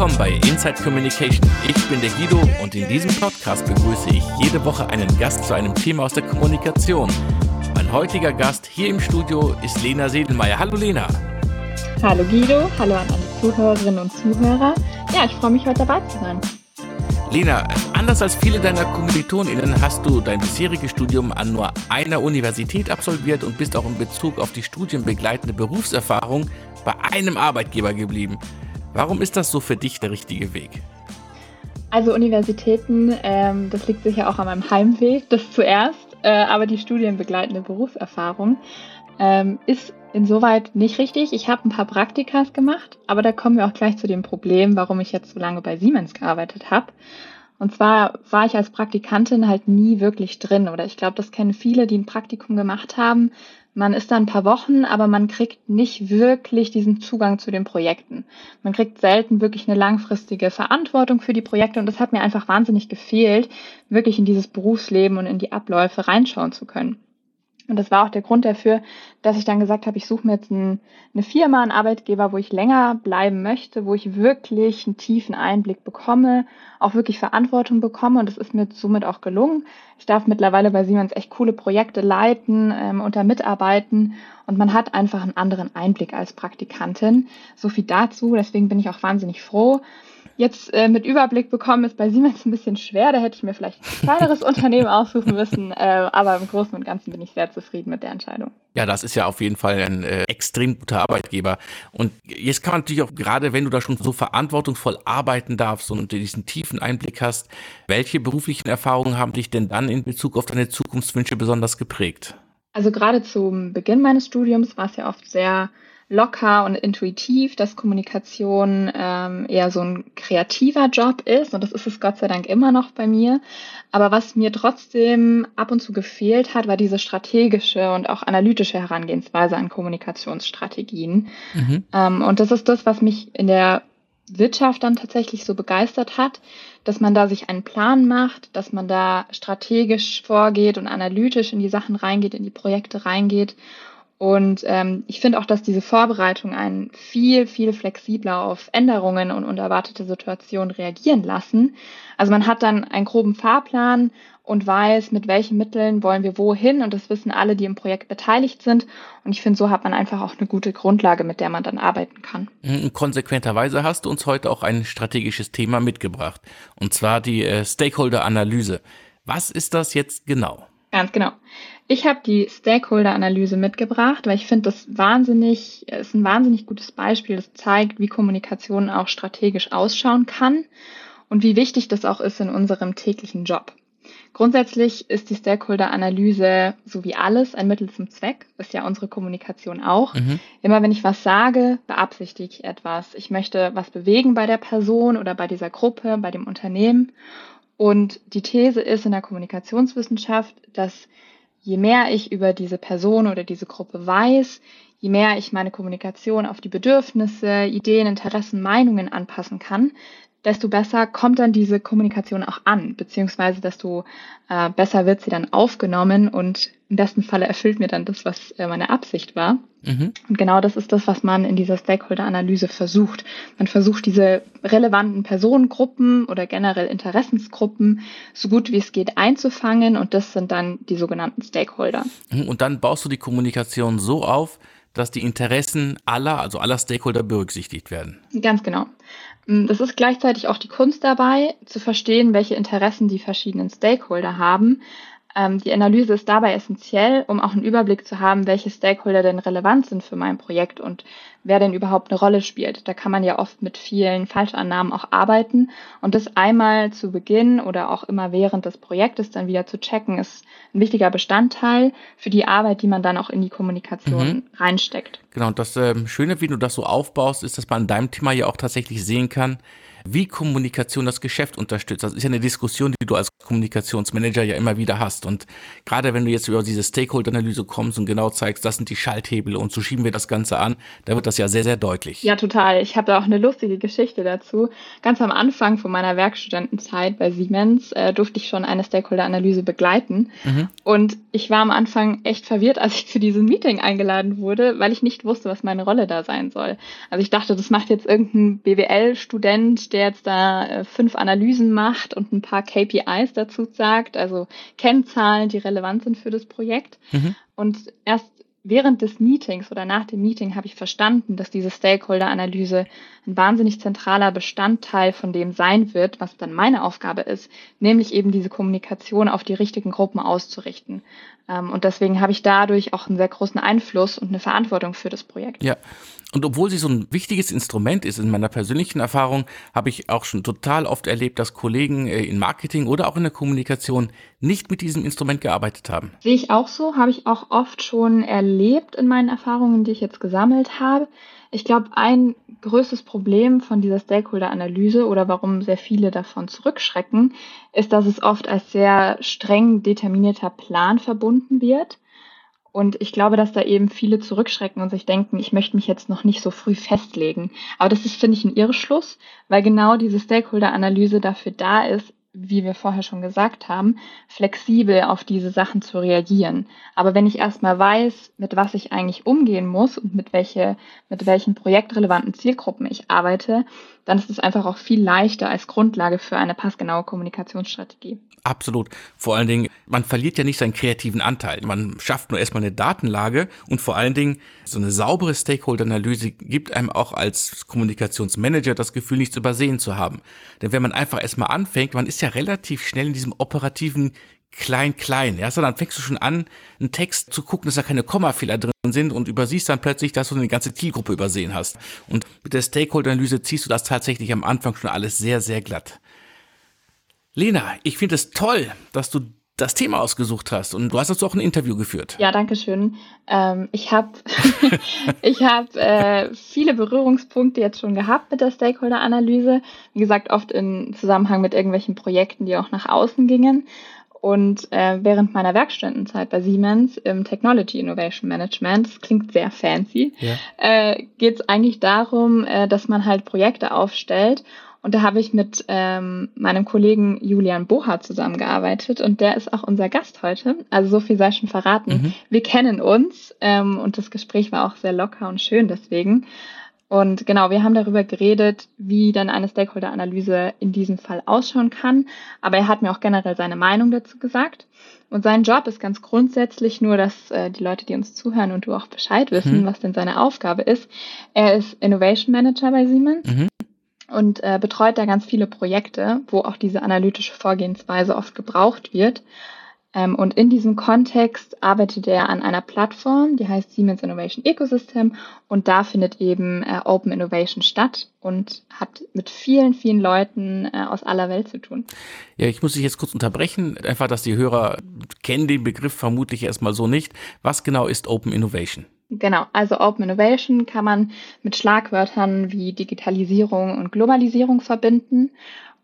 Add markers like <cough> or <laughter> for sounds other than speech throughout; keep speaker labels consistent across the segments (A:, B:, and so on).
A: willkommen bei Inside Communication. Ich bin der Guido und in diesem Podcast begrüße ich jede Woche einen Gast zu einem Thema aus der Kommunikation. Mein heutiger Gast hier im Studio ist Lena Sedelmeier. Hallo Lena.
B: Hallo Guido, hallo an alle Zuhörerinnen und Zuhörer. Ja, ich freue mich heute dabei zu sein.
A: Lena, anders als viele deiner KommilitonInnen hast du dein bisheriges Studium an nur einer Universität absolviert und bist auch in Bezug auf die studienbegleitende Berufserfahrung bei einem Arbeitgeber geblieben. Warum ist das so für dich der richtige Weg?
B: Also Universitäten, ähm, das liegt sicher auch an meinem Heimweg, das zuerst, äh, aber die studienbegleitende Berufserfahrung ähm, ist insoweit nicht richtig. Ich habe ein paar Praktikas gemacht, aber da kommen wir auch gleich zu dem Problem, warum ich jetzt so lange bei Siemens gearbeitet habe. Und zwar war ich als Praktikantin halt nie wirklich drin oder ich glaube, das kennen viele, die ein Praktikum gemacht haben, man ist da ein paar Wochen, aber man kriegt nicht wirklich diesen Zugang zu den Projekten. Man kriegt selten wirklich eine langfristige Verantwortung für die Projekte und das hat mir einfach wahnsinnig gefehlt, wirklich in dieses Berufsleben und in die Abläufe reinschauen zu können. Und das war auch der Grund dafür, dass ich dann gesagt habe, ich suche mir jetzt ein, eine Firma, einen Arbeitgeber, wo ich länger bleiben möchte, wo ich wirklich einen tiefen Einblick bekomme, auch wirklich Verantwortung bekomme. Und das ist mir somit auch gelungen. Ich darf mittlerweile bei Siemens echt coole Projekte leiten ähm, und da mitarbeiten. Und man hat einfach einen anderen Einblick als Praktikantin. So viel dazu. Deswegen bin ich auch wahnsinnig froh. Jetzt äh, mit Überblick bekommen ist bei Siemens ein bisschen schwer. Da hätte ich mir vielleicht ein kleineres <laughs> Unternehmen aussuchen müssen. Äh, aber im Großen und Ganzen bin ich sehr zufrieden mit der Entscheidung.
A: Ja, das ist ja auf jeden Fall ein äh, extrem guter Arbeitgeber. Und jetzt kann man natürlich auch, gerade wenn du da schon so verantwortungsvoll arbeiten darfst und diesen tiefen Einblick hast, welche beruflichen Erfahrungen haben dich denn dann in Bezug auf deine Zukunftswünsche besonders geprägt?
B: Also gerade zum Beginn meines Studiums war es ja oft sehr locker und intuitiv, dass Kommunikation ähm, eher so ein kreativer Job ist und das ist es Gott sei Dank immer noch bei mir. Aber was mir trotzdem ab und zu gefehlt hat, war diese strategische und auch analytische Herangehensweise an Kommunikationsstrategien. Mhm. Ähm, und das ist das, was mich in der Wirtschaft dann tatsächlich so begeistert hat, dass man da sich einen Plan macht, dass man da strategisch vorgeht und analytisch in die Sachen reingeht, in die Projekte reingeht und ähm, ich finde auch, dass diese Vorbereitung einen viel, viel flexibler auf Änderungen und unerwartete Situationen reagieren lassen. Also man hat dann einen groben Fahrplan und weiß, mit welchen Mitteln wollen wir wohin. Und das wissen alle, die im Projekt beteiligt sind. Und ich finde, so hat man einfach auch eine gute Grundlage, mit der man dann arbeiten kann.
A: Mhm, konsequenterweise hast du uns heute auch ein strategisches Thema mitgebracht. Und zwar die äh, Stakeholder-Analyse. Was ist das jetzt genau?
B: Ganz genau. Ich habe die Stakeholder-Analyse mitgebracht, weil ich finde, das wahnsinnig, ist ein wahnsinnig gutes Beispiel. Das zeigt, wie Kommunikation auch strategisch ausschauen kann und wie wichtig das auch ist in unserem täglichen Job. Grundsätzlich ist die Stakeholder-Analyse so wie alles ein Mittel zum Zweck, ist ja unsere Kommunikation auch. Mhm. Immer wenn ich was sage, beabsichtige ich etwas. Ich möchte was bewegen bei der Person oder bei dieser Gruppe, bei dem Unternehmen. Und die These ist in der Kommunikationswissenschaft, dass je mehr ich über diese Person oder diese Gruppe weiß, je mehr ich meine Kommunikation auf die Bedürfnisse, Ideen, Interessen, Meinungen anpassen kann, desto besser kommt dann diese Kommunikation auch an, beziehungsweise desto äh, besser wird sie dann aufgenommen und im besten Falle erfüllt mir dann das, was äh, meine Absicht war. Mhm. Und genau das ist das, was man in dieser Stakeholder-Analyse versucht. Man versucht diese relevanten Personengruppen oder generell Interessensgruppen so gut wie es geht einzufangen und das sind dann die sogenannten Stakeholder.
A: Mhm. Und dann baust du die Kommunikation so auf, dass die Interessen aller, also aller Stakeholder berücksichtigt werden.
B: Ganz genau. Mm, das ist gleichzeitig auch die Kunst dabei, zu verstehen, welche Interessen die verschiedenen Stakeholder haben. Ähm, die Analyse ist dabei essentiell, um auch einen Überblick zu haben, welche Stakeholder denn relevant sind für mein Projekt und wer denn überhaupt eine Rolle spielt. Da kann man ja oft mit vielen Falschannahmen auch arbeiten und das einmal zu Beginn oder auch immer während des Projektes dann wieder zu checken, ist ein wichtiger Bestandteil für die Arbeit, die man dann auch in die Kommunikation mhm. reinsteckt.
A: Genau, und das äh, Schöne, wie du das so aufbaust, ist, dass man in deinem Thema ja auch tatsächlich sehen kann, wie Kommunikation das Geschäft unterstützt. Das ist ja eine Diskussion, die du als Kommunikationsmanager ja immer wieder hast. Und gerade wenn du jetzt über diese Stakeholder-Analyse kommst und genau zeigst, das sind die Schalthebel und so schieben wir das Ganze an, da wird das ja sehr, sehr deutlich.
B: Ja, total. Ich habe da auch eine lustige Geschichte dazu. Ganz am Anfang von meiner Werkstudentenzeit bei Siemens äh, durfte ich schon eine Stakeholder-Analyse begleiten. Mhm. Und ich war am Anfang echt verwirrt, als ich zu diesem Meeting eingeladen wurde, weil ich nicht wusste, was meine Rolle da sein soll. Also ich dachte, das macht jetzt irgendein BWL-Student, der jetzt da äh, fünf Analysen macht und ein paar KPIs dazu sagt, also Kennzahlen, die relevant sind für das Projekt. Mhm. Und erst während des Meetings oder nach dem Meeting habe ich verstanden, dass diese Stakeholder-Analyse ein wahnsinnig zentraler Bestandteil von dem sein wird, was dann meine Aufgabe ist, nämlich eben diese Kommunikation auf die richtigen Gruppen auszurichten. Ähm, und deswegen habe ich dadurch auch einen sehr großen Einfluss und eine Verantwortung für das Projekt.
A: Ja, und obwohl sie so ein wichtiges Instrument ist, in meiner persönlichen Erfahrung, habe ich auch schon total oft erlebt, dass Kollegen äh, in Marketing oder auch in der Kommunikation nicht mit diesem Instrument gearbeitet haben.
B: Sehe ich auch so, habe ich auch oft schon erlebt in meinen Erfahrungen, die ich jetzt gesammelt habe. Ich glaube, ein größtes Problem von dieser Stakeholder-Analyse oder warum sehr viele davon zurückschrecken, ist, dass es oft als sehr streng determinierter Plan verbunden wird und ich glaube, dass da eben viele zurückschrecken und sich denken, ich möchte mich jetzt noch nicht so früh festlegen. Aber das ist, finde ich, ein Irrschluss, weil genau diese Stakeholder-Analyse dafür da ist, wie wir vorher schon gesagt haben, flexibel auf diese Sachen zu reagieren. Aber wenn ich erstmal weiß, mit was ich eigentlich umgehen muss und mit, welche, mit welchen projektrelevanten Zielgruppen ich arbeite, dann ist es einfach auch viel leichter als Grundlage für eine passgenaue Kommunikationsstrategie.
A: Absolut. Vor allen Dingen, man verliert ja nicht seinen kreativen Anteil. Man schafft nur erstmal eine Datenlage und vor allen Dingen so eine saubere Stakeholder-Analyse gibt einem auch als Kommunikationsmanager das Gefühl, nichts übersehen zu haben. Denn wenn man einfach erstmal anfängt, man ist ja relativ schnell in diesem operativen klein, klein. Ja, so dann fängst du schon an, einen Text zu gucken, dass da keine Kommafehler drin sind und übersiehst dann plötzlich, dass du eine ganze Zielgruppe übersehen hast. Und mit der Stakeholder-Analyse ziehst du das tatsächlich am Anfang schon alles sehr, sehr glatt. Lena, ich finde es toll, dass du das Thema ausgesucht hast und du hast dazu auch ein Interview geführt.
B: Ja, danke schön. Ähm, ich habe <laughs> ich hab, äh, viele Berührungspunkte jetzt schon gehabt mit der Stakeholder-Analyse. Wie gesagt, oft in Zusammenhang mit irgendwelchen Projekten, die auch nach außen gingen. Und äh, während meiner Werkstudentenzeit bei Siemens im Technology Innovation Management, das klingt sehr fancy, ja. äh, geht es eigentlich darum, äh, dass man halt Projekte aufstellt und da habe ich mit ähm, meinem Kollegen Julian Boha zusammengearbeitet und der ist auch unser Gast heute. Also so viel sei schon verraten. Mhm. Wir kennen uns ähm, und das Gespräch war auch sehr locker und schön deswegen. Und genau, wir haben darüber geredet, wie dann eine Stakeholder-Analyse in diesem Fall ausschauen kann. Aber er hat mir auch generell seine Meinung dazu gesagt. Und sein Job ist ganz grundsätzlich nur, dass äh, die Leute, die uns zuhören und du auch Bescheid wissen, mhm. was denn seine Aufgabe ist. Er ist Innovation Manager bei Siemens. Mhm und äh, betreut da ganz viele Projekte, wo auch diese analytische Vorgehensweise oft gebraucht wird. Ähm, und in diesem Kontext arbeitet er an einer Plattform, die heißt Siemens Innovation Ecosystem und da findet eben äh, Open Innovation statt und hat mit vielen, vielen Leuten äh, aus aller Welt zu tun.
A: Ja, ich muss dich jetzt kurz unterbrechen, einfach, dass die Hörer kennen den Begriff vermutlich erstmal so nicht. Was genau ist Open Innovation?
B: Genau, also Open Innovation kann man mit Schlagwörtern wie Digitalisierung und Globalisierung verbinden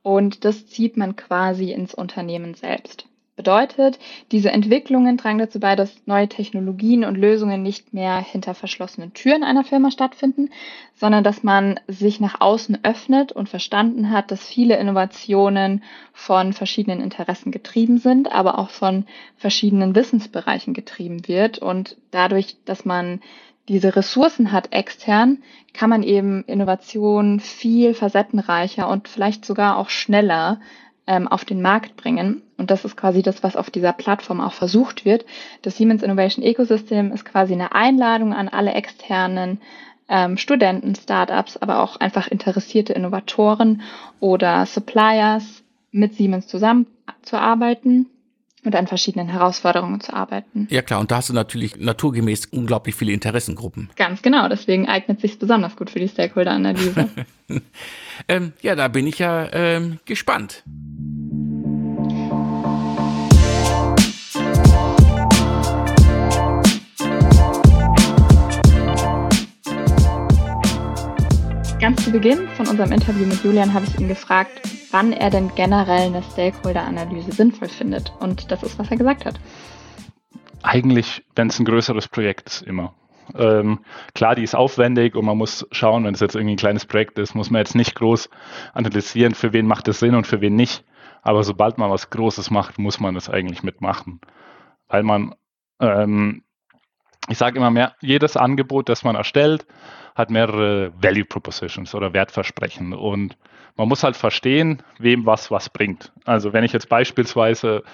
B: und das zieht man quasi ins Unternehmen selbst. Bedeutet, diese Entwicklungen tragen dazu bei, dass neue Technologien und Lösungen nicht mehr hinter verschlossenen Türen einer Firma stattfinden, sondern dass man sich nach außen öffnet und verstanden hat, dass viele Innovationen von verschiedenen Interessen getrieben sind, aber auch von verschiedenen Wissensbereichen getrieben wird. Und dadurch, dass man diese Ressourcen hat extern, kann man eben Innovationen viel facettenreicher und vielleicht sogar auch schneller ähm, auf den Markt bringen. Und das ist quasi das, was auf dieser Plattform auch versucht wird. Das Siemens Innovation Ecosystem ist quasi eine Einladung an alle externen ähm, Studenten, Startups, aber auch einfach interessierte Innovatoren oder Suppliers mit Siemens zusammenzuarbeiten und an verschiedenen Herausforderungen zu arbeiten.
A: Ja klar, und da hast du natürlich naturgemäß unglaublich viele Interessengruppen.
B: Ganz genau, deswegen eignet sich besonders gut für die Stakeholder-Analyse. <laughs>
A: ähm, ja, da bin ich ja ähm, gespannt.
B: Zu Beginn von unserem Interview mit Julian habe ich ihn gefragt, wann er denn generell eine Stakeholder-Analyse sinnvoll findet. Und das ist, was er gesagt hat.
C: Eigentlich, wenn es ein größeres Projekt ist, immer. Ähm, klar, die ist aufwendig und man muss schauen, wenn es jetzt irgendwie ein kleines Projekt ist, muss man jetzt nicht groß analysieren, für wen macht es Sinn und für wen nicht. Aber sobald man was Großes macht, muss man das eigentlich mitmachen. Weil man, ähm, ich sage immer mehr, jedes Angebot, das man erstellt, hat mehrere Value Propositions oder Wertversprechen. Und man muss halt verstehen, wem was was bringt. Also wenn ich jetzt beispielsweise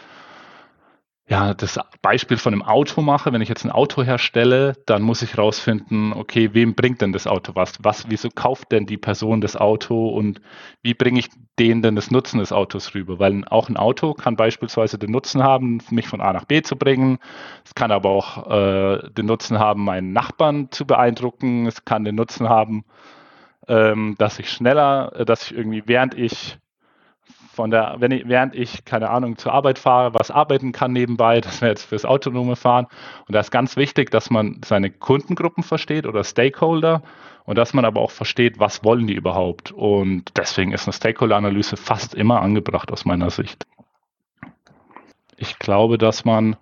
C: ja, das Beispiel von einem Auto mache, wenn ich jetzt ein Auto herstelle, dann muss ich rausfinden, okay, wem bringt denn das Auto was? Was, wieso kauft denn die Person das Auto und wie bringe ich denen denn das Nutzen des Autos rüber? Weil auch ein Auto kann beispielsweise den Nutzen haben, mich von A nach B zu bringen. Es kann aber auch äh, den Nutzen haben, meinen Nachbarn zu beeindrucken. Es kann den Nutzen haben, ähm, dass ich schneller, äh, dass ich irgendwie, während ich von der, wenn ich, während ich, keine Ahnung, zur Arbeit fahre, was arbeiten kann nebenbei, <laughs> das wäre jetzt fürs autonome Fahren. Und da ist ganz wichtig, dass man seine Kundengruppen versteht oder Stakeholder und dass man aber auch versteht, was wollen die überhaupt. Und deswegen ist eine Stakeholder-Analyse fast immer angebracht aus meiner Sicht. Ich glaube, dass man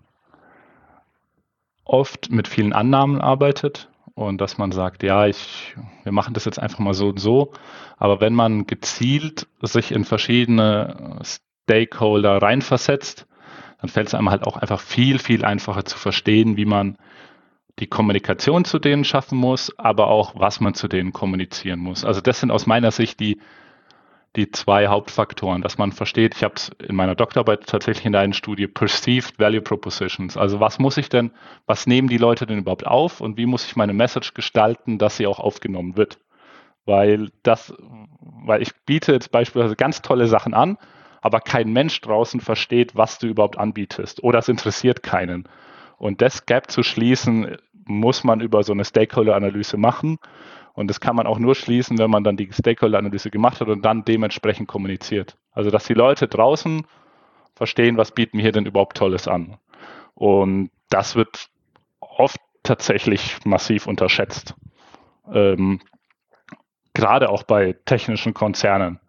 C: oft mit vielen Annahmen arbeitet und dass man sagt, ja, ich, wir machen das jetzt einfach mal so und so. Aber wenn man gezielt sich in verschiedene Stakeholder reinversetzt, dann fällt es einem halt auch einfach viel, viel einfacher zu verstehen, wie man die Kommunikation zu denen schaffen muss, aber auch, was man zu denen kommunizieren muss. Also das sind aus meiner Sicht die die zwei Hauptfaktoren, dass man versteht, ich habe es in meiner Doktorarbeit tatsächlich in einer Studie Perceived Value Propositions. Also was muss ich denn, was nehmen die Leute denn überhaupt auf und wie muss ich meine Message gestalten, dass sie auch aufgenommen wird? Weil das, weil ich biete jetzt beispielsweise ganz tolle Sachen an, aber kein Mensch draußen versteht, was du überhaupt anbietest oder es interessiert keinen. Und das Gap zu schließen, muss man über so eine Stakeholder-Analyse machen. Und das kann man auch nur schließen, wenn man dann die Stakeholder-Analyse gemacht hat und dann dementsprechend kommuniziert. Also, dass die Leute draußen verstehen, was bieten wir hier denn überhaupt Tolles an. Und das wird oft tatsächlich massiv unterschätzt. Ähm, gerade auch bei technischen Konzernen.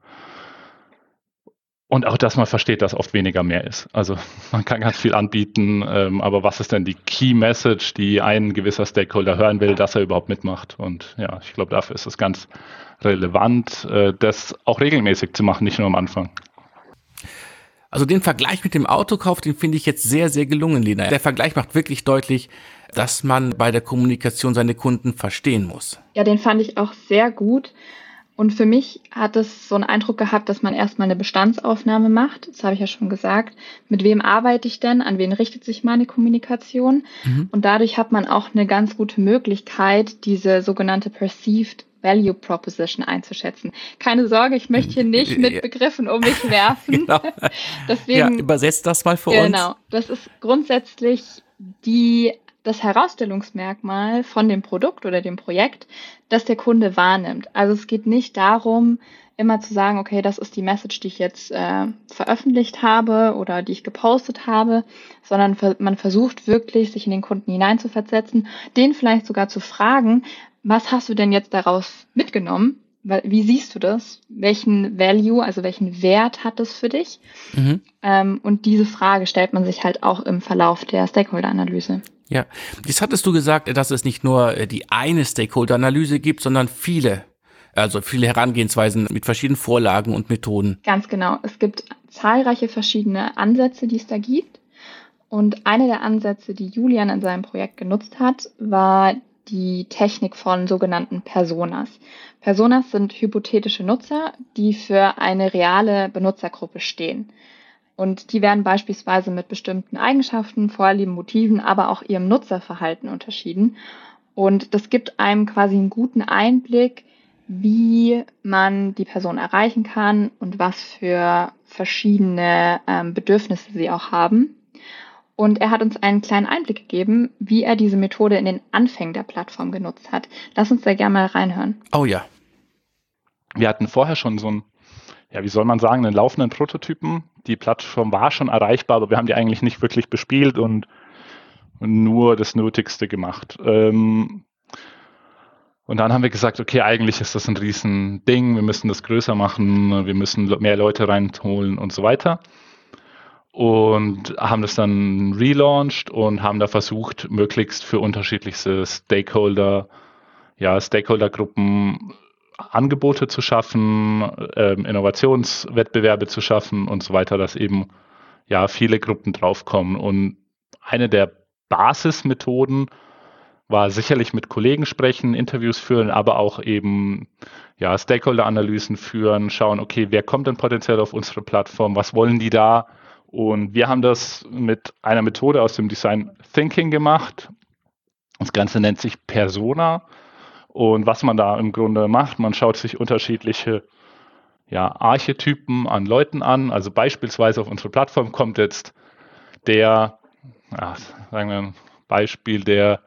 C: Und auch, dass man versteht, dass oft weniger mehr ist. Also <laughs> man kann ganz viel anbieten, ähm, aber was ist denn die Key Message, die ein gewisser Stakeholder hören will, dass er überhaupt mitmacht? Und ja, ich glaube, dafür ist es ganz relevant, äh, das auch regelmäßig zu machen, nicht nur am Anfang.
A: Also den Vergleich mit dem Autokauf, den finde ich jetzt sehr, sehr gelungen, Lena. Der Vergleich macht wirklich deutlich, dass man bei der Kommunikation seine Kunden verstehen muss.
B: Ja, den fand ich auch sehr gut. Und für mich hat es so einen Eindruck gehabt, dass man erstmal eine Bestandsaufnahme macht. Das habe ich ja schon gesagt. Mit wem arbeite ich denn? An wen richtet sich meine Kommunikation? Mhm. Und dadurch hat man auch eine ganz gute Möglichkeit, diese sogenannte Perceived Value Proposition einzuschätzen. Keine Sorge, ich möchte hier nicht mit Begriffen um mich werfen. <laughs>
A: genau. Deswegen, ja, übersetzt das mal für genau, uns.
B: Genau. Das ist grundsätzlich die das Herausstellungsmerkmal von dem Produkt oder dem Projekt, das der Kunde wahrnimmt. Also es geht nicht darum, immer zu sagen, okay, das ist die Message, die ich jetzt äh, veröffentlicht habe oder die ich gepostet habe, sondern man versucht wirklich, sich in den Kunden hineinzuversetzen, den vielleicht sogar zu fragen, was hast du denn jetzt daraus mitgenommen? Wie siehst du das? Welchen Value, also welchen Wert hat es für dich? Mhm. Ähm, und diese Frage stellt man sich halt auch im Verlauf der Stakeholder-Analyse.
A: Ja, jetzt hattest du gesagt, dass es nicht nur äh, die eine Stakeholder-Analyse gibt, sondern viele, also viele Herangehensweisen mit verschiedenen Vorlagen und Methoden.
B: Ganz genau. Es gibt zahlreiche verschiedene Ansätze, die es da gibt. Und einer der Ansätze, die Julian in seinem Projekt genutzt hat, war die Technik von sogenannten Personas. Personas sind hypothetische Nutzer, die für eine reale Benutzergruppe stehen. Und die werden beispielsweise mit bestimmten Eigenschaften, Vorlieben, Motiven, aber auch ihrem Nutzerverhalten unterschieden. Und das gibt einem quasi einen guten Einblick, wie man die Person erreichen kann und was für verschiedene ähm, Bedürfnisse sie auch haben. Und er hat uns einen kleinen Einblick gegeben, wie er diese Methode in den Anfängen der Plattform genutzt hat. Lass uns da gerne mal reinhören.
A: Oh ja.
C: Wir hatten vorher schon so ein ja, wie soll man sagen, einen laufenden Prototypen. Die Plattform war schon erreichbar, aber wir haben die eigentlich nicht wirklich bespielt und nur das Nötigste gemacht. Ähm, und dann haben wir gesagt, okay, eigentlich ist das ein Riesending, wir müssen das größer machen, wir müssen mehr Leute reinholen und so weiter. und haben das dann relaunched und haben da versucht, möglichst für unterschiedlichste Stakeholder, ja, Stakeholdergruppen Angebote zu schaffen, ähm, Innovationswettbewerbe zu schaffen und so weiter, dass eben ja viele Gruppen draufkommen. Und eine der Basismethoden war sicherlich mit Kollegen sprechen, Interviews führen, aber auch eben ja, Stakeholder-Analysen führen, schauen, okay, wer kommt denn potenziell auf unsere Plattform, was wollen die da? Und wir haben das mit einer Methode aus dem Design Thinking gemacht. Das Ganze nennt sich Persona. Und was man da im Grunde macht, man schaut sich unterschiedliche ja, Archetypen an Leuten an. Also beispielsweise auf unsere Plattform kommt jetzt der, ja, sagen wir ein Beispiel, der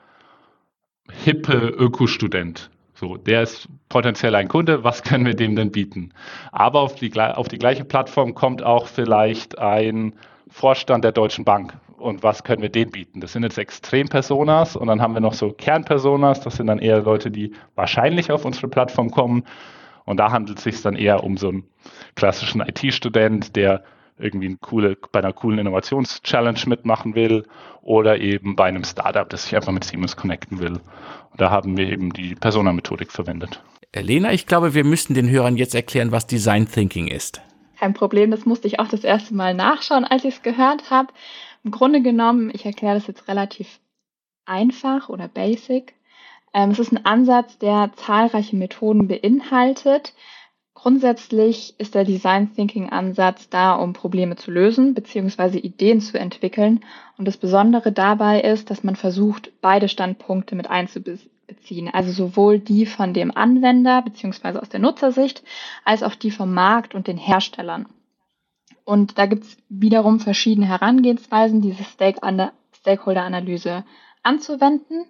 C: hippe Ökostudent. So, der ist potenziell ein Kunde, was können wir dem denn bieten? Aber auf die, auf die gleiche Plattform kommt auch vielleicht ein Vorstand der Deutschen Bank. Und was können wir denen bieten? Das sind jetzt Extrempersonas und dann haben wir noch so Kernpersonas, das sind dann eher Leute, die wahrscheinlich auf unsere Plattform kommen. Und da handelt es sich dann eher um so einen klassischen IT-Student, der irgendwie eine coole, bei einer coolen Innovations-Challenge mitmachen will oder eben bei einem Startup, das sich einfach mit Siemens connecten will. Und da haben wir eben die Persona-Methodik verwendet.
A: Lena, ich glaube, wir müssen den Hörern jetzt erklären, was Design Thinking ist.
B: Kein Problem, das musste ich auch das erste Mal nachschauen, als ich es gehört habe. Im Grunde genommen, ich erkläre das jetzt relativ einfach oder basic. Ähm, es ist ein Ansatz, der zahlreiche Methoden beinhaltet, Grundsätzlich ist der Design Thinking Ansatz da, um Probleme zu lösen bzw. Ideen zu entwickeln. Und das Besondere dabei ist, dass man versucht, beide Standpunkte mit einzubeziehen. Also sowohl die von dem Anwender bzw. aus der Nutzersicht als auch die vom Markt und den Herstellern. Und da gibt es wiederum verschiedene Herangehensweisen, diese Stakeholder-Analyse anzuwenden.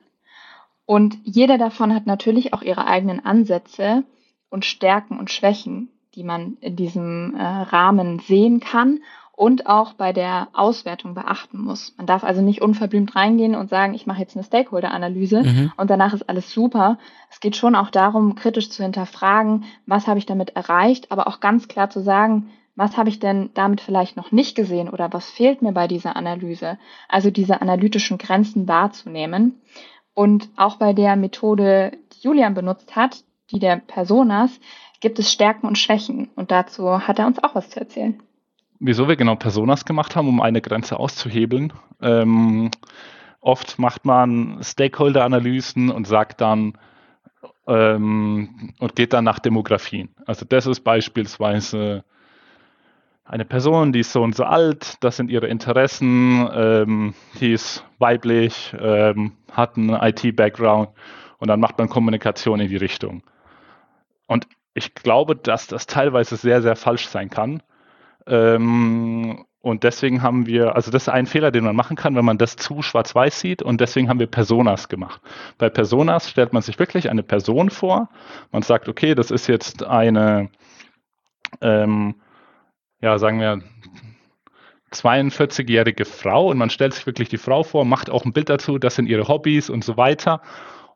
B: Und jeder davon hat natürlich auch ihre eigenen Ansätze und Stärken und Schwächen, die man in diesem äh, Rahmen sehen kann und auch bei der Auswertung beachten muss. Man darf also nicht unverblümt reingehen und sagen, ich mache jetzt eine Stakeholder-Analyse mhm. und danach ist alles super. Es geht schon auch darum, kritisch zu hinterfragen, was habe ich damit erreicht, aber auch ganz klar zu sagen, was habe ich denn damit vielleicht noch nicht gesehen oder was fehlt mir bei dieser Analyse? Also diese analytischen Grenzen wahrzunehmen. Und auch bei der Methode, die Julian benutzt hat, die der Personas, gibt es Stärken und Schwächen. Und dazu hat er uns auch was zu erzählen.
C: Wieso wir genau Personas gemacht haben, um eine Grenze auszuhebeln. Ähm, oft macht man Stakeholder-Analysen und sagt dann ähm, und geht dann nach Demografien. Also das ist beispielsweise eine Person, die ist so und so alt, das sind ihre Interessen, ähm, die ist weiblich, ähm, hat einen IT-Background und dann macht man Kommunikation in die Richtung. Und ich glaube, dass das teilweise sehr, sehr falsch sein kann. Ähm, und deswegen haben wir, also das ist ein Fehler, den man machen kann, wenn man das zu schwarz-weiß sieht. Und deswegen haben wir Personas gemacht. Bei Personas stellt man sich wirklich eine Person vor. Man sagt, okay, das ist jetzt eine, ähm, ja, sagen wir, 42-jährige Frau und man stellt sich wirklich die Frau vor, macht auch ein Bild dazu, das sind ihre Hobbys und so weiter.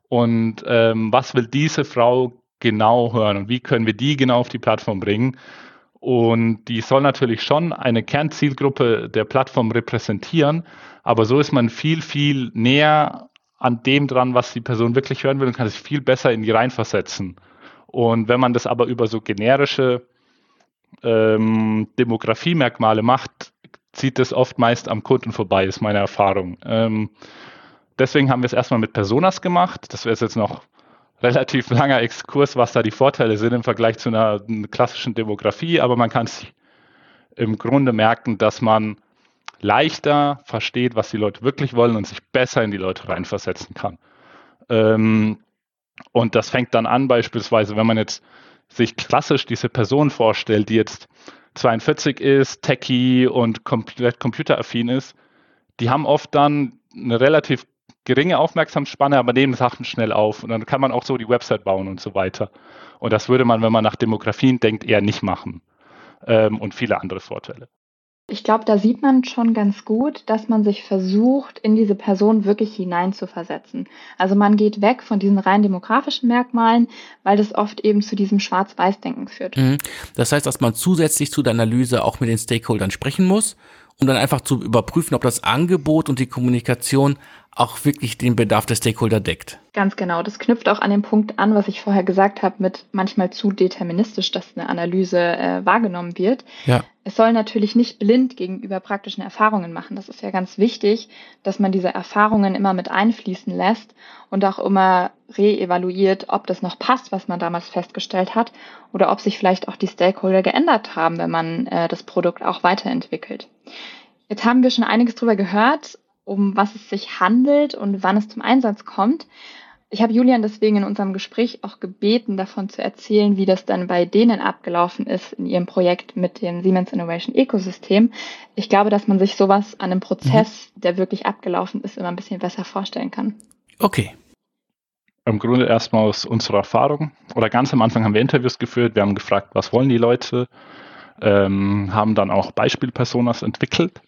C: Und ähm, was will diese Frau genau hören und wie können wir die genau auf die Plattform bringen. Und die soll natürlich schon eine Kernzielgruppe der Plattform repräsentieren, aber so ist man viel, viel näher an dem dran, was die Person wirklich hören will und kann sich viel besser in die reinversetzen. Und wenn man das aber über so generische ähm, Demografiemerkmale macht, zieht es oft meist am Kunden vorbei, ist meine Erfahrung. Ähm, deswegen haben wir es erstmal mit Personas gemacht. Das wäre jetzt noch relativ langer Exkurs, was da die Vorteile sind im Vergleich zu einer, einer klassischen Demografie, aber man kann sich im Grunde merken, dass man leichter versteht, was die Leute wirklich wollen und sich besser in die Leute reinversetzen kann. Ähm, und das fängt dann an, beispielsweise, wenn man jetzt sich klassisch diese Person vorstellt, die jetzt 42 ist, techie und komplett computeraffin ist, die haben oft dann eine relativ geringe Aufmerksamsspanne, aber nehmen Sachen schnell auf. Und dann kann man auch so die Website bauen und so weiter. Und das würde man, wenn man nach Demografien denkt, eher nicht machen. Ähm, und viele andere Vorteile.
B: Ich glaube, da sieht man schon ganz gut, dass man sich versucht, in diese Person wirklich hineinzuversetzen. Also man geht weg von diesen rein demografischen Merkmalen, weil das oft eben zu diesem Schwarz-Weiß-Denken führt. Mhm.
A: Das heißt, dass man zusätzlich zu der Analyse auch mit den Stakeholdern sprechen muss um dann einfach zu überprüfen, ob das Angebot und die Kommunikation auch wirklich den Bedarf der Stakeholder deckt.
B: Ganz genau. Das knüpft auch an den Punkt an, was ich vorher gesagt habe, mit manchmal zu deterministisch, dass eine Analyse äh, wahrgenommen wird. Ja. Es soll natürlich nicht blind gegenüber praktischen Erfahrungen machen. Das ist ja ganz wichtig, dass man diese Erfahrungen immer mit einfließen lässt und auch immer reevaluiert, ob das noch passt, was man damals festgestellt hat, oder ob sich vielleicht auch die Stakeholder geändert haben, wenn man äh, das Produkt auch weiterentwickelt. Jetzt haben wir schon einiges drüber gehört um was es sich handelt und wann es zum Einsatz kommt. Ich habe Julian deswegen in unserem Gespräch auch gebeten, davon zu erzählen, wie das dann bei denen abgelaufen ist in ihrem Projekt mit dem Siemens Innovation Ecosystem. Ich glaube, dass man sich sowas an einem Prozess, mhm. der wirklich abgelaufen ist, immer ein bisschen besser vorstellen kann.
A: Okay.
C: Im Grunde erstmal aus unserer Erfahrung oder ganz am Anfang haben wir Interviews geführt, wir haben gefragt, was wollen die Leute, ähm, haben dann auch Beispielpersonas entwickelt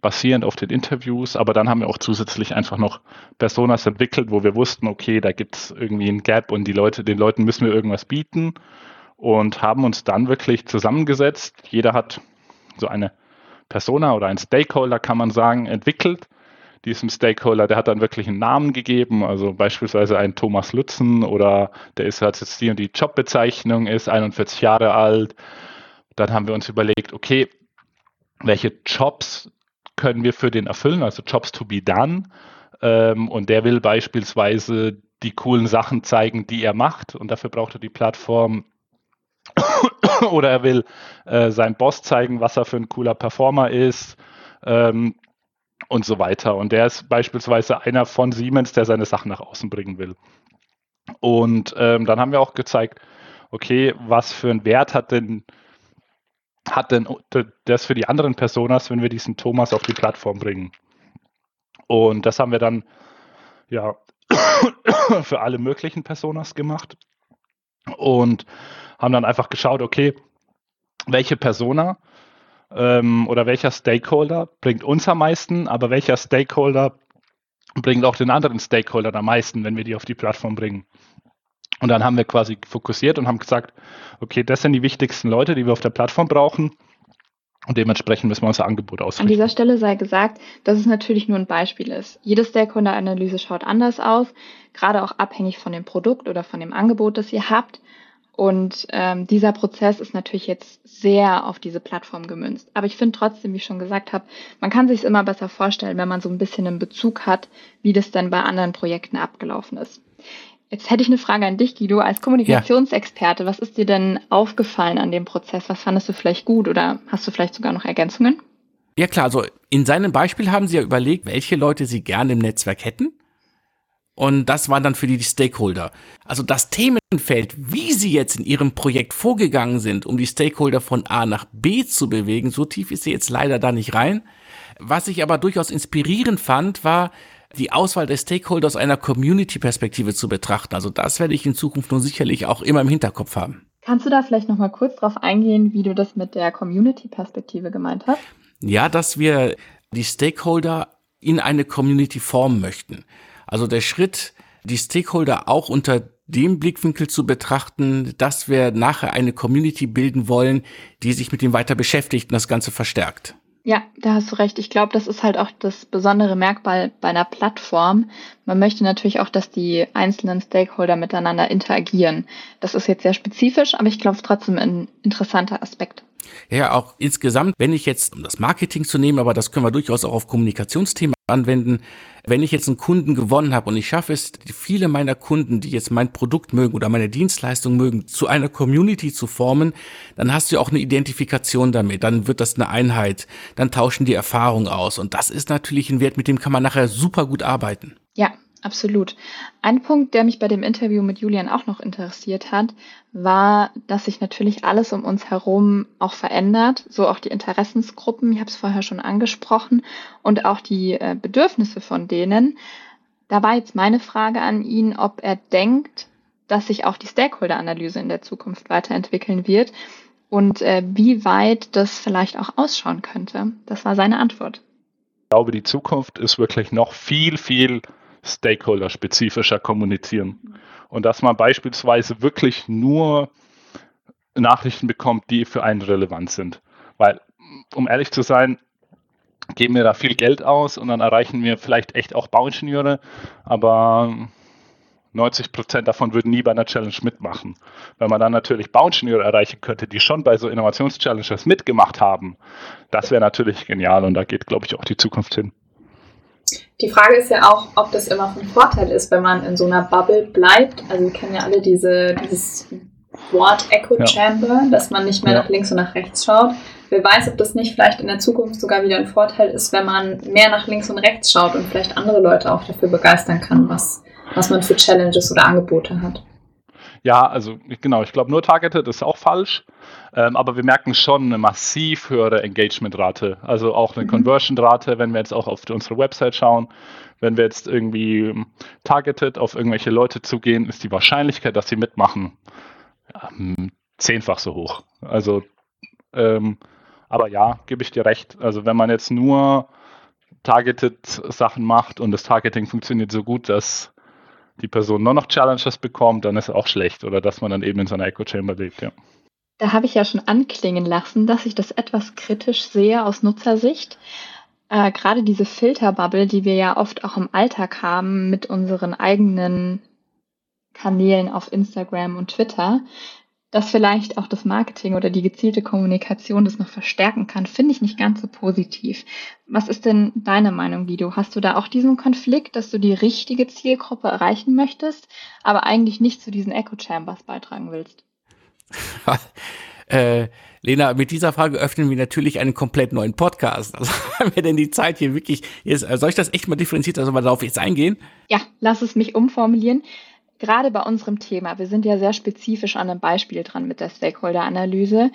C: basierend auf den Interviews, aber dann haben wir auch zusätzlich einfach noch Personas entwickelt, wo wir wussten, okay, da gibt es irgendwie ein Gap und die Leute, den Leuten müssen wir irgendwas bieten und haben uns dann wirklich zusammengesetzt. Jeder hat so eine Persona oder ein Stakeholder, kann man sagen, entwickelt. Diesem Stakeholder, der hat dann wirklich einen Namen gegeben, also beispielsweise ein Thomas Lutzen oder der ist hat jetzt die und die Jobbezeichnung, ist 41 Jahre alt. Dann haben wir uns überlegt, okay, welche Jobs können wir für den erfüllen, also Jobs to be done. Ähm, und der will beispielsweise die coolen Sachen zeigen, die er macht. Und dafür braucht er die Plattform. <coughs> Oder er will äh, seinem Boss zeigen, was er für ein cooler Performer ist. Ähm, und so weiter. Und der ist beispielsweise einer von Siemens, der seine Sachen nach außen bringen will. Und ähm, dann haben wir auch gezeigt, okay, was für einen Wert hat denn hat denn das für die anderen Personas, wenn wir diesen Thomas auf die Plattform bringen? Und das haben wir dann ja <coughs> für alle möglichen Personas gemacht und haben dann einfach geschaut, okay, welche Persona ähm, oder welcher Stakeholder bringt uns am meisten, aber welcher Stakeholder bringt auch den anderen Stakeholder am meisten, wenn wir die auf die Plattform bringen. Und dann haben wir quasi fokussiert und haben gesagt, okay, das sind die wichtigsten Leute, die wir auf der Plattform brauchen. Und dementsprechend müssen wir unser Angebot ausrichten.
B: An dieser Stelle sei gesagt, dass es natürlich nur ein Beispiel ist. Jede Stakeholder-Analyse schaut anders aus, gerade auch abhängig von dem Produkt oder von dem Angebot, das ihr habt. Und ähm, dieser Prozess ist natürlich jetzt sehr auf diese Plattform gemünzt. Aber ich finde trotzdem, wie ich schon gesagt habe, man kann sich es immer besser vorstellen, wenn man so ein bisschen einen Bezug hat, wie das dann bei anderen Projekten abgelaufen ist. Jetzt hätte ich eine Frage an dich, Guido, als Kommunikationsexperte. Ja. Was ist dir denn aufgefallen an dem Prozess? Was fandest du vielleicht gut oder hast du vielleicht sogar noch Ergänzungen?
A: Ja klar, also in seinem Beispiel haben Sie ja überlegt, welche Leute Sie gerne im Netzwerk hätten. Und das waren dann für die, die Stakeholder. Also das Themenfeld, wie Sie jetzt in Ihrem Projekt vorgegangen sind, um die Stakeholder von A nach B zu bewegen, so tief ist sie jetzt leider da nicht rein. Was ich aber durchaus inspirierend fand, war, die Auswahl der Stakeholder aus einer Community-Perspektive zu betrachten. Also das werde ich in Zukunft nun sicherlich auch immer im Hinterkopf haben.
B: Kannst du da vielleicht noch mal kurz drauf eingehen, wie du das mit der Community-Perspektive gemeint hast?
A: Ja, dass wir die Stakeholder in eine Community formen möchten. Also der Schritt, die Stakeholder auch unter dem Blickwinkel zu betrachten, dass wir nachher eine Community bilden wollen, die sich mit dem weiter beschäftigt und das Ganze verstärkt.
B: Ja, da hast du recht. Ich glaube, das ist halt auch das besondere Merkmal bei einer Plattform. Man möchte natürlich auch, dass die einzelnen Stakeholder miteinander interagieren. Das ist jetzt sehr spezifisch, aber ich glaube trotzdem ein interessanter Aspekt.
A: Ja, auch insgesamt, wenn ich jetzt, um das Marketing zu nehmen, aber das können wir durchaus auch auf Kommunikationsthemen anwenden, wenn ich jetzt einen Kunden gewonnen habe und ich schaffe es, viele meiner Kunden, die jetzt mein Produkt mögen oder meine Dienstleistung mögen, zu einer Community zu formen, dann hast du auch eine Identifikation damit, dann wird das eine Einheit, dann tauschen die Erfahrungen aus. Und das ist natürlich ein Wert, mit dem kann man nachher super gut arbeiten.
B: Absolut. Ein Punkt, der mich bei dem Interview mit Julian auch noch interessiert hat, war, dass sich natürlich alles um uns herum auch verändert, so auch die Interessensgruppen, ich habe es vorher schon angesprochen, und auch die äh, Bedürfnisse von denen. Da war jetzt meine Frage an ihn, ob er denkt, dass sich auch die Stakeholder-Analyse in der Zukunft weiterentwickeln wird und äh, wie weit das vielleicht auch ausschauen könnte. Das war seine Antwort.
C: Ich glaube, die Zukunft ist wirklich noch viel, viel Stakeholder-spezifischer kommunizieren. Und dass man beispielsweise wirklich nur Nachrichten bekommt, die für einen relevant sind. Weil, um ehrlich zu sein, geben wir da viel Geld aus und dann erreichen wir vielleicht echt auch Bauingenieure, aber 90 Prozent davon würden nie bei einer Challenge mitmachen. Wenn man dann natürlich Bauingenieure erreichen könnte, die schon bei so Innovationschallenges mitgemacht haben, das wäre natürlich genial und da geht, glaube ich, auch die Zukunft hin.
B: Die Frage ist ja auch, ob das immer von Vorteil ist, wenn man in so einer Bubble bleibt. Also wir kennen ja alle diese, dieses Wort Echo Chamber, ja. dass man nicht mehr ja. nach links und nach rechts schaut. Wer weiß, ob das nicht vielleicht in der Zukunft sogar wieder ein Vorteil ist, wenn man mehr nach links und rechts schaut und vielleicht andere Leute auch dafür begeistern kann, was, was man für Challenges oder Angebote hat.
C: Ja, also genau, ich glaube nur Targeted ist auch falsch, ähm, aber wir merken schon eine massiv höhere Engagement-Rate, also auch eine mhm. Conversion-Rate, wenn wir jetzt auch auf unsere Website schauen. Wenn wir jetzt irgendwie targeted auf irgendwelche Leute zugehen, ist die Wahrscheinlichkeit, dass sie mitmachen, ähm, zehnfach so hoch. Also, ähm, aber ja, gebe ich dir recht. Also wenn man jetzt nur targeted Sachen macht und das Targeting funktioniert so gut, dass die Person nur noch Challenges bekommt, dann ist es auch schlecht. Oder dass man dann eben in so einer Echo Chamber lebt, ja.
B: Da habe ich ja schon anklingen lassen, dass ich das etwas kritisch sehe aus Nutzersicht. Äh, Gerade diese Filterbubble, die wir ja oft auch im Alltag haben mit unseren eigenen Kanälen auf Instagram und Twitter, dass vielleicht auch das Marketing oder die gezielte Kommunikation das noch verstärken kann, finde ich nicht ganz so positiv. Was ist denn deine Meinung, Guido? Hast du da auch diesen Konflikt, dass du die richtige Zielgruppe erreichen möchtest, aber eigentlich nicht zu diesen Echo Chambers beitragen willst? <laughs>
A: äh, Lena, mit dieser Frage öffnen wir natürlich einen komplett neuen Podcast. Also <laughs> haben wir denn die Zeit hier wirklich, jetzt, soll ich das echt mal differenziert, also mal darauf jetzt eingehen?
B: Ja, lass es mich umformulieren gerade bei unserem Thema, wir sind ja sehr spezifisch an einem Beispiel dran mit der Stakeholder-Analyse,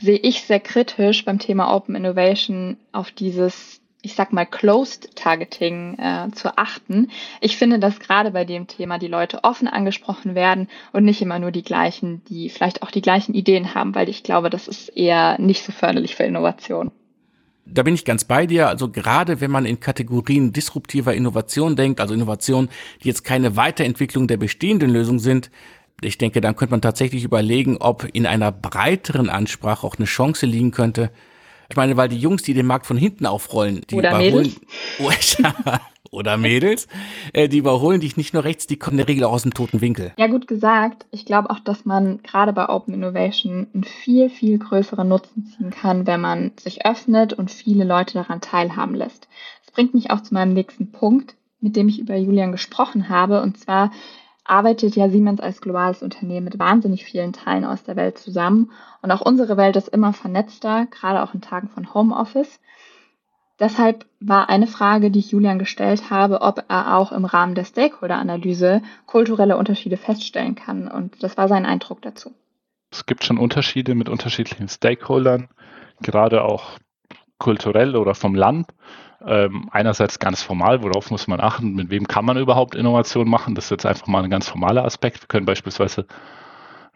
B: sehe ich sehr kritisch beim Thema Open Innovation auf dieses, ich sag mal, Closed Targeting äh, zu achten. Ich finde, dass gerade bei dem Thema die Leute offen angesprochen werden und nicht immer nur die gleichen, die vielleicht auch die gleichen Ideen haben, weil ich glaube, das ist eher nicht so förderlich für Innovation.
A: Da bin ich ganz bei dir. Also gerade wenn man in Kategorien disruptiver Innovation denkt, also Innovationen, die jetzt keine Weiterentwicklung der bestehenden Lösung sind, ich denke, dann könnte man tatsächlich überlegen, ob in einer breiteren Ansprache auch eine Chance liegen könnte. Ich meine, weil die Jungs, die den Markt von hinten aufrollen, die
B: Oder überholen,
A: Mädels. <laughs> <laughs> oder Mädels, äh, die überholen dich nicht nur rechts, die kommen in der Regel auch aus dem toten Winkel.
B: Ja, gut gesagt. Ich glaube auch, dass man gerade bei Open Innovation einen viel, viel größeren Nutzen ziehen kann, wenn man sich öffnet und viele Leute daran teilhaben lässt. Das bringt mich auch zu meinem nächsten Punkt, mit dem ich über Julian gesprochen habe. Und zwar arbeitet ja Siemens als globales Unternehmen mit wahnsinnig vielen Teilen aus der Welt zusammen. Und auch unsere Welt ist immer vernetzter, gerade auch in Tagen von Homeoffice. Deshalb war eine Frage, die ich Julian gestellt habe, ob er auch im Rahmen der Stakeholder-Analyse kulturelle Unterschiede feststellen kann. Und das war sein Eindruck dazu.
C: Es gibt schon Unterschiede mit unterschiedlichen Stakeholdern, gerade auch kulturell oder vom Land. Ähm, einerseits ganz formal, worauf muss man achten, mit wem kann man überhaupt Innovation machen. Das ist jetzt einfach mal ein ganz formaler Aspekt. Wir können beispielsweise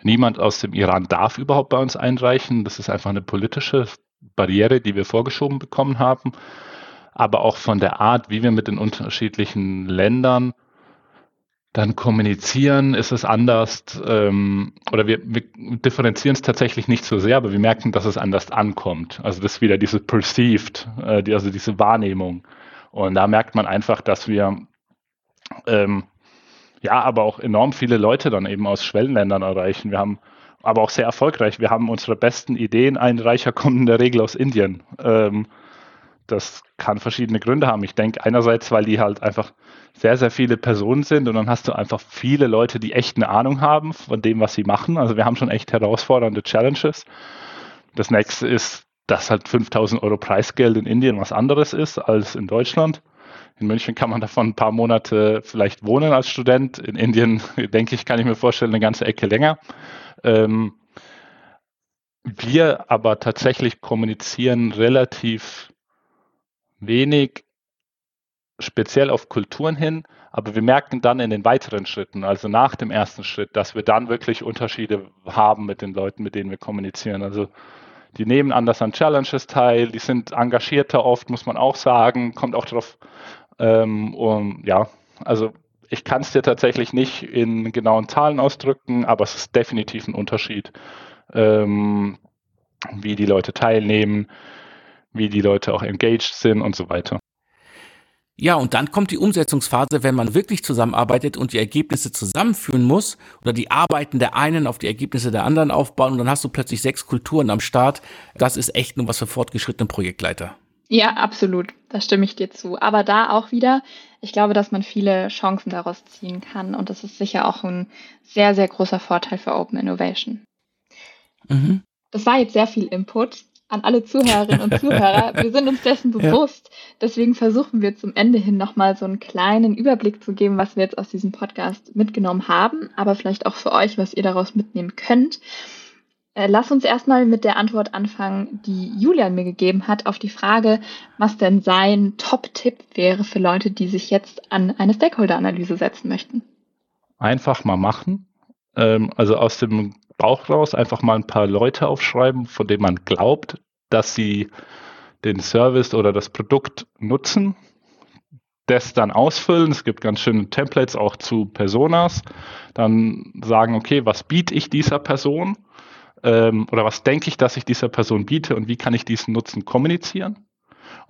C: niemand aus dem Iran darf überhaupt bei uns einreichen. Das ist einfach eine politische Barriere, die wir vorgeschoben bekommen haben, aber auch von der Art, wie wir mit den unterschiedlichen Ländern dann kommunizieren, ist es anders ähm, oder wir, wir differenzieren es tatsächlich nicht so sehr, aber wir merken, dass es anders ankommt. Also das ist wieder diese perceived, äh, die, also diese Wahrnehmung. Und da merkt man einfach, dass wir ähm, ja, aber auch enorm viele Leute dann eben aus Schwellenländern erreichen. Wir haben aber auch sehr erfolgreich. Wir haben unsere besten Ideen. Ein Reicher kommt in der Regel aus Indien. Ähm, das kann verschiedene Gründe haben. Ich denke einerseits, weil die halt einfach sehr, sehr viele Personen sind und dann hast du einfach viele Leute, die echt eine Ahnung haben von dem, was sie machen. Also wir haben schon echt herausfordernde Challenges. Das nächste ist, dass halt 5000 Euro Preisgeld in Indien was anderes ist als in Deutschland. In München kann man davon ein paar Monate vielleicht wohnen als Student. In Indien, <laughs> denke ich, kann ich mir vorstellen, eine ganze Ecke länger. Ähm, wir aber tatsächlich kommunizieren relativ wenig speziell auf Kulturen hin, aber wir merken dann in den weiteren Schritten, also nach dem ersten Schritt, dass wir dann wirklich Unterschiede haben mit den Leuten, mit denen wir kommunizieren. Also die nehmen anders an Challenges teil, die sind engagierter oft, muss man auch sagen, kommt auch darauf. Ähm, und ja, also ich kann es dir tatsächlich nicht in genauen Zahlen ausdrücken, aber es ist definitiv ein Unterschied, ähm, wie die Leute teilnehmen, wie die Leute auch engaged sind und so weiter.
A: Ja, und dann kommt die Umsetzungsphase, wenn man wirklich zusammenarbeitet und die Ergebnisse zusammenführen muss oder die Arbeiten der einen auf die Ergebnisse der anderen aufbauen und dann hast du plötzlich sechs Kulturen am Start. Das ist echt nur was für fortgeschrittene Projektleiter.
B: Ja, absolut. Da stimme ich dir zu. Aber da auch wieder, ich glaube, dass man viele Chancen daraus ziehen kann und das ist sicher auch ein sehr, sehr großer Vorteil für Open Innovation. Mhm. Das war jetzt sehr viel Input an alle Zuhörerinnen und Zuhörer. <laughs> Wir sind uns dessen bewusst. Deswegen versuchen wir zum Ende hin nochmal so einen kleinen Überblick zu geben, was wir jetzt aus diesem Podcast mitgenommen haben, aber vielleicht auch für euch, was ihr daraus mitnehmen könnt. Äh, lass uns erstmal mit der Antwort anfangen, die Julian mir gegeben hat auf die Frage, was denn sein Top-Tipp wäre für Leute, die sich jetzt an eine Stakeholder-Analyse setzen möchten.
C: Einfach mal machen. Ähm, also aus dem Bauch raus einfach mal ein paar Leute aufschreiben, von denen man glaubt, dass sie den Service oder das Produkt nutzen, das dann ausfüllen. Es gibt ganz schöne Templates auch zu Personas. Dann sagen, okay, was biete ich dieser Person? Ähm, oder was denke ich, dass ich dieser Person biete und wie kann ich diesen Nutzen kommunizieren?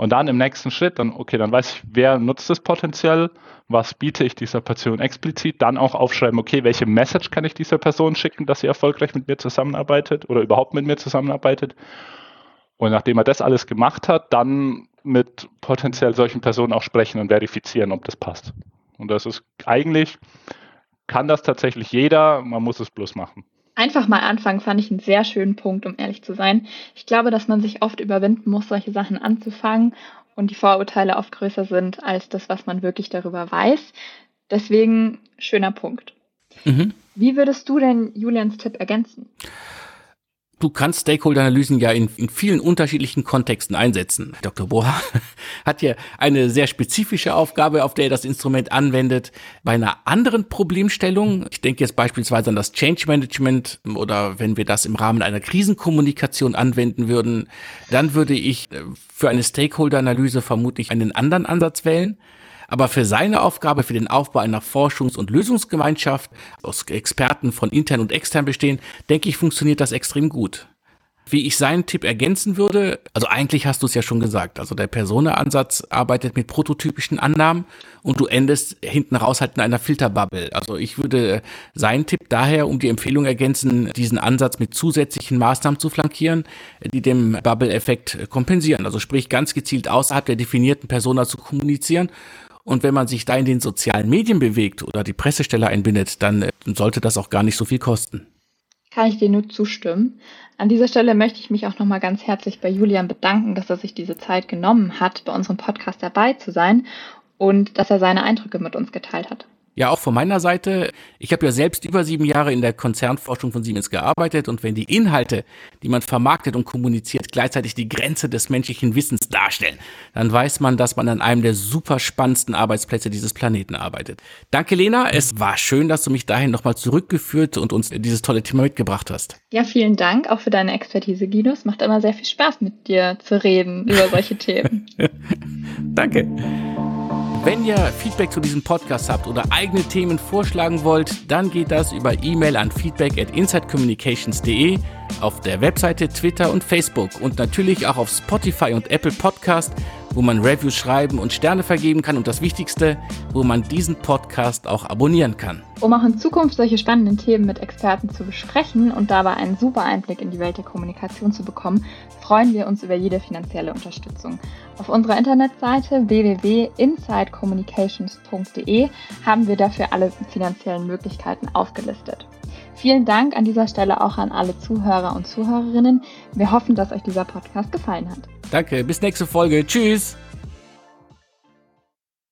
C: Und dann im nächsten Schritt, dann, okay, dann weiß ich, wer nutzt es potenziell, was biete ich dieser Person explizit, dann auch aufschreiben, okay, welche Message kann ich dieser Person schicken, dass sie erfolgreich mit mir zusammenarbeitet oder überhaupt mit mir zusammenarbeitet. Und nachdem er das alles gemacht hat, dann mit potenziell solchen Personen auch sprechen und verifizieren, ob das passt. Und das ist eigentlich, kann das tatsächlich jeder, man muss es bloß machen.
B: Einfach mal anfangen fand ich einen sehr schönen Punkt, um ehrlich zu sein. Ich glaube, dass man sich oft überwinden muss, solche Sachen anzufangen und die Vorurteile oft größer sind als das, was man wirklich darüber weiß. Deswegen schöner Punkt. Mhm. Wie würdest du denn Julians Tipp ergänzen?
A: Du kannst Stakeholder-Analysen ja in, in, vielen unterschiedlichen Kontexten einsetzen. Dr. Boha <laughs> hat hier eine sehr spezifische Aufgabe, auf der er das Instrument anwendet. Bei einer anderen Problemstellung, ich denke jetzt beispielsweise an das Change Management oder wenn wir das im Rahmen einer Krisenkommunikation anwenden würden, dann würde ich äh, für eine Stakeholder-Analyse vermutlich einen anderen Ansatz wählen. Aber für seine Aufgabe, für den Aufbau einer Forschungs- und Lösungsgemeinschaft aus Experten von intern und extern bestehen, denke ich, funktioniert das extrem gut. Wie ich seinen Tipp ergänzen würde, also eigentlich hast du es ja schon gesagt, also der Persona-Ansatz arbeitet mit prototypischen Annahmen und du endest hinten raus halt in einer Filterbubble. Also ich würde seinen Tipp daher um die Empfehlung ergänzen, diesen Ansatz mit zusätzlichen Maßnahmen zu flankieren, die dem Bubble-Effekt kompensieren. Also sprich ganz gezielt außerhalb der definierten Persona zu kommunizieren und wenn man sich da in den sozialen Medien bewegt oder die Pressestelle einbindet, dann äh, sollte das auch gar nicht so viel kosten.
B: Kann ich dir nur zustimmen. An dieser Stelle möchte ich mich auch nochmal ganz herzlich bei Julian bedanken, dass er sich diese Zeit genommen hat, bei unserem Podcast dabei zu sein und dass er seine Eindrücke mit uns geteilt hat.
A: Ja, auch von meiner Seite. Ich habe ja selbst über sieben Jahre in der Konzernforschung von Siemens gearbeitet und wenn die Inhalte, die man vermarktet und kommuniziert, gleichzeitig die Grenze des menschlichen Wissens darstellen, dann weiß man, dass man an einem der super spannendsten Arbeitsplätze dieses Planeten arbeitet. Danke, Lena. Es war schön, dass du mich dahin nochmal zurückgeführt und uns dieses tolle Thema mitgebracht hast.
B: Ja, vielen Dank auch für deine Expertise, Guido. Es macht immer sehr viel Spaß, mit dir zu reden über solche <laughs> Themen.
A: Danke. Wenn ihr Feedback zu diesem Podcast habt oder eigene Themen vorschlagen wollt, dann geht das über E-Mail an feedback at insidecommunications.de, auf der Webseite, Twitter und Facebook und natürlich auch auf Spotify und Apple Podcast wo man Reviews schreiben und Sterne vergeben kann und das Wichtigste, wo man diesen Podcast auch abonnieren kann.
B: Um auch in Zukunft solche spannenden Themen mit Experten zu besprechen und dabei einen super Einblick in die Welt der Kommunikation zu bekommen, freuen wir uns über jede finanzielle Unterstützung. Auf unserer Internetseite www.insidecommunications.de haben wir dafür alle finanziellen Möglichkeiten aufgelistet. Vielen Dank an dieser Stelle auch an alle Zuhörer und Zuhörerinnen. Wir hoffen, dass euch dieser Podcast gefallen hat.
A: Danke, bis nächste Folge. Tschüss.